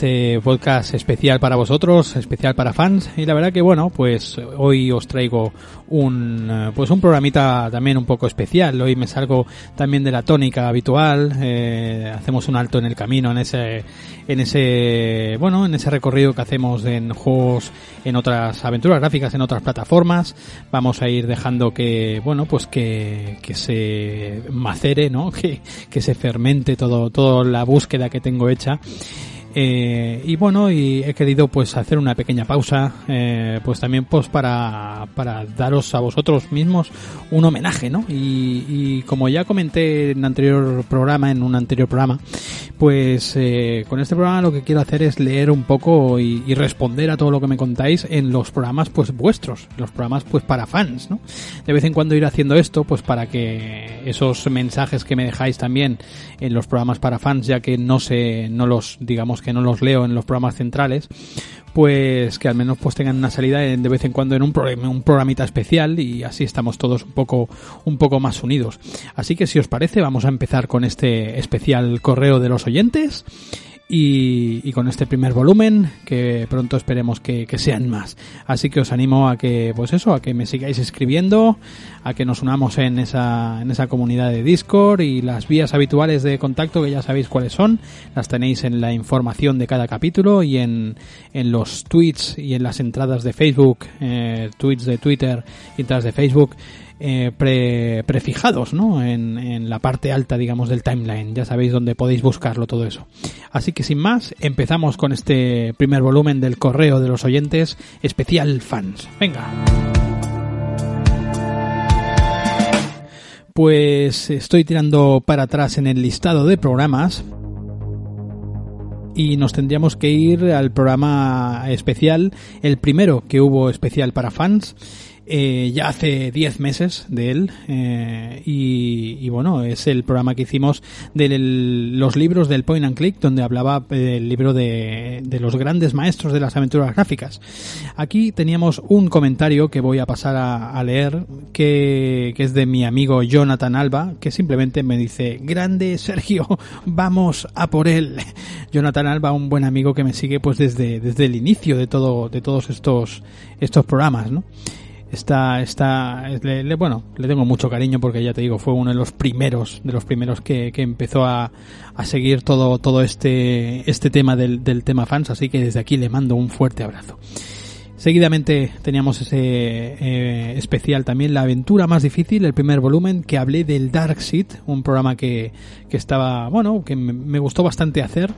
Este podcast especial para vosotros, especial para fans y la verdad que bueno, pues hoy os traigo un eh, pues un programita también un poco especial. Hoy me salgo también de la tónica habitual, eh, hacemos un alto en el camino en ese en ese bueno, en ese recorrido que hacemos en juegos en otras aventuras gráficas en otras plataformas. Vamos a ir dejando que bueno, pues que, que se macere, ¿no? Que, que se fermente todo toda la búsqueda que tengo hecha eh, y bueno, y he querido pues hacer una pequeña pausa, eh, pues también pues para, para daros a vosotros mismos un homenaje, ¿no? Y, como ya comenté en anterior programa, en un anterior programa, pues eh, con este programa lo que quiero hacer es leer un poco y, y, responder a todo lo que me contáis en los programas pues vuestros, los programas pues para fans, ¿no? De vez en cuando ir haciendo esto pues para que esos mensajes que me dejáis también en los programas para fans, ya que no se, no los digamos que no los leo en los programas centrales, pues que al menos pues tengan una salida de vez en cuando en un, un programita especial y así estamos todos un poco un poco más unidos. Así que si os parece vamos a empezar con este especial correo de los oyentes y, y, con este primer volumen que pronto esperemos que, que, sean más. Así que os animo a que, pues eso, a que me sigáis escribiendo, a que nos unamos en esa, en esa comunidad de Discord y las vías habituales de contacto que ya sabéis cuáles son, las tenéis en la información de cada capítulo y en, en los tweets y en las entradas de Facebook, eh, tweets de Twitter entradas de Facebook eh, pre, prefijados ¿no? En, en, la parte alta, digamos, del timeline. Ya sabéis dónde podéis buscarlo todo eso. Así que sin más, empezamos con este primer volumen del correo de los oyentes especial fans. Venga. Pues estoy tirando para atrás en el listado de programas y nos tendríamos que ir al programa especial, el primero que hubo especial para fans eh, ya hace 10 meses de él eh, y, y, bueno, es el programa que hicimos de los libros del Point and Click donde hablaba el libro de, de, los grandes maestros de las aventuras gráficas. Aquí teníamos un comentario que voy a pasar a, a leer que, que, es de mi amigo Jonathan Alba que simplemente me dice, grande Sergio, vamos a por él. Jonathan Alba, un buen amigo que me sigue pues desde, desde el inicio de todo, de todos estos, estos programas, ¿no? Está está le, le, bueno le tengo mucho cariño porque ya te digo fue uno de los primeros de los primeros que, que empezó a, a, seguir todo todo este este tema del, del tema fans así que desde aquí le mando un fuerte abrazo Seguidamente teníamos ese eh, especial también, La aventura más difícil, el primer volumen, que hablé del Dark Seed, un programa que, que estaba, bueno, que me, gustó bastante hacer.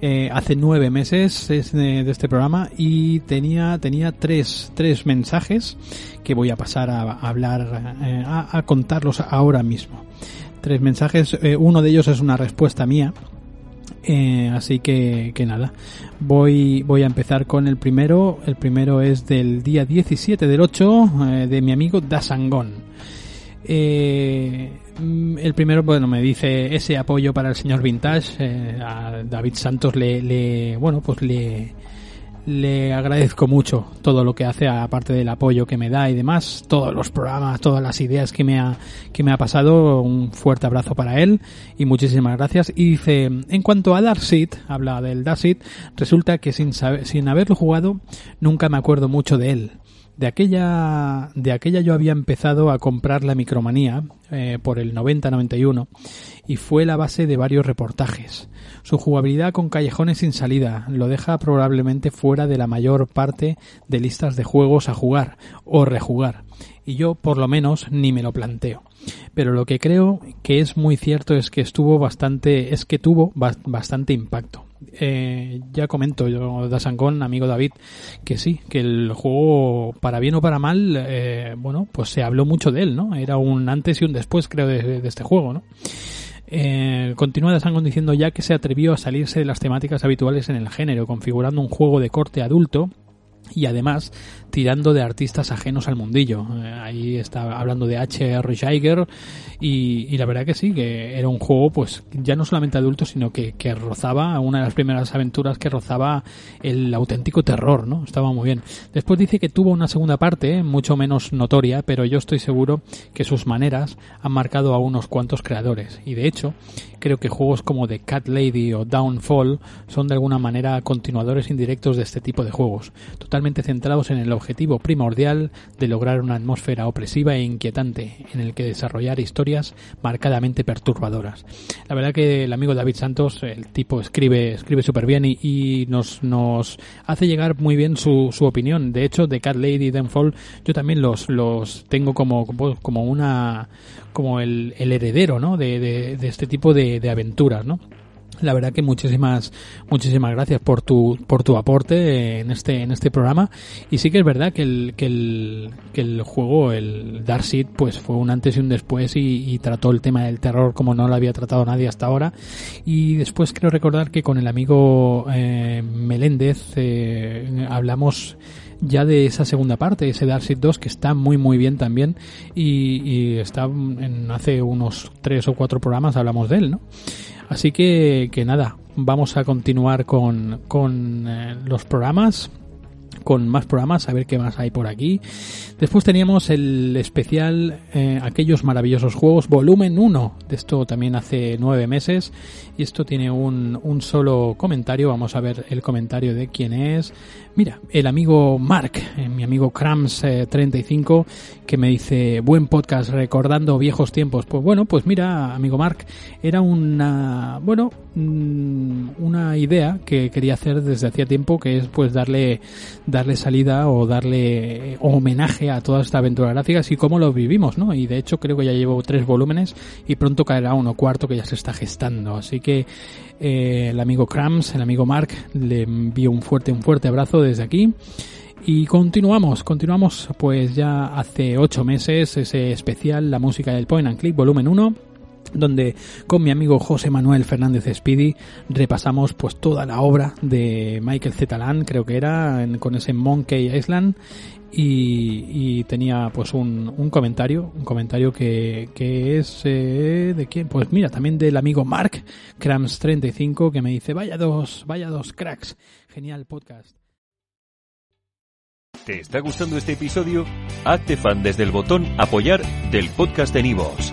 Eh, hace nueve meses es de, este programa y tenía, tenía tres, tres mensajes que voy a pasar a, hablar, eh, a, a, contarlos ahora mismo. Tres mensajes, eh, uno de ellos es una respuesta mía eh, así que, que nada, voy, voy a empezar con el primero. El primero es del día 17 del 8 eh, de mi amigo Dasangón. Eh, el primero, bueno, me dice ese apoyo para el señor Vintage. Eh, a David Santos le, le, bueno, pues le, le agradezco mucho todo lo que hace, aparte del apoyo que me da y demás, todos los programas, todas las ideas que me ha, que me ha pasado, un fuerte abrazo para él y muchísimas gracias. Y dice, en cuanto a Darkseid, habla del Darkseid, resulta que sin saber, sin haberlo jugado, nunca me acuerdo mucho de él. De aquella, de aquella yo había empezado a comprar la Micromanía eh, por el 90-91 y fue la base de varios reportajes. Su jugabilidad con callejones sin salida lo deja probablemente fuera de la mayor parte de listas de juegos a jugar o rejugar y yo por lo menos ni me lo planteo. Pero lo que creo que es muy cierto es que estuvo bastante, es que tuvo bastante impacto. Eh, ya comento yo, Dasangón, amigo David, que sí, que el juego, para bien o para mal, eh, bueno, pues se habló mucho de él, ¿no? Era un antes y un después, creo, de, este juego, ¿no? Eh, continúa Dasangón diciendo ya que se atrevió a salirse de las temáticas habituales en el género, configurando un juego de corte adulto y además tirando de artistas ajenos al mundillo. Eh, ahí está hablando de H.R. Giger y, y, la verdad que sí, que era un juego pues ya no solamente adulto, sino que, que, rozaba, una de las primeras aventuras que rozaba el auténtico terror, ¿no? Estaba muy bien. Después dice que tuvo una segunda parte, mucho menos notoria, pero yo estoy seguro que sus maneras han marcado a unos cuantos creadores. Y de hecho, creo que juegos como The Cat Lady o Downfall son de alguna manera continuadores indirectos de este tipo de juegos, totalmente centrados en el objetivo primordial de lograr una atmósfera opresiva e inquietante en el que desarrollar historias marcadamente perturbadoras. La verdad que el amigo David Santos, el tipo escribe escribe súper bien y, nos, nos hace llegar muy bien su, su opinión. De hecho, de Cat Lady y Downfall yo también los, los tengo como, como una como el, el heredero ¿no? de este tipo de, de aventuras, ¿no? La verdad que muchísimas muchísimas gracias por tu por tu aporte en este en este programa. Y sí que es verdad que el que el, que el juego el Darkseid pues fue un antes y un después y, trató el tema del terror como no lo había tratado nadie hasta ahora. Y después creo recordar que con el amigo eh, Meléndez eh, hablamos ya de esa segunda parte, ese Darkseid 2 que está muy muy bien también. Y, y está en hace unos tres o cuatro programas hablamos de él, ¿no? Así que, que nada, vamos a continuar con, con eh, los programas con más programas, a ver qué más hay por aquí. Después teníamos el especial eh, Aquellos maravillosos juegos, volumen 1. De esto también hace nueve meses. Y esto tiene un, un solo comentario. Vamos a ver el comentario de quién es. Mira, el amigo Mark, eh, mi amigo Krams35, que me dice, buen podcast, recordando viejos tiempos. Pues bueno, pues mira, amigo Mark, era una, bueno, mm, una idea que quería hacer desde hacía tiempo, que es pues darle, darle salida o darle homenaje a toda esta aventura gráfica y cómo lo vivimos, ¿no? Y de hecho creo que ya llevo tres volúmenes y pronto caerá uno cuarto que ya se está gestando. Así que eh, el amigo Krams, el amigo Mark, le envío un fuerte, un fuerte abrazo desde aquí. Y continuamos, continuamos pues ya hace ocho meses ese especial, la música del Point and Click, volumen 1 donde con mi amigo José Manuel Fernández Speedy repasamos pues toda la obra de Michael Zetalan, creo que era, con ese Monkey Island y, tenía pues un, un, comentario, un comentario que, que es eh, de quién, pues mira, también del amigo Mark Krams35 que me dice, vaya dos, vaya dos cracks, genial podcast. ¿Te está gustando este episodio? Hazte fan desde el botón apoyar del podcast de Nivos.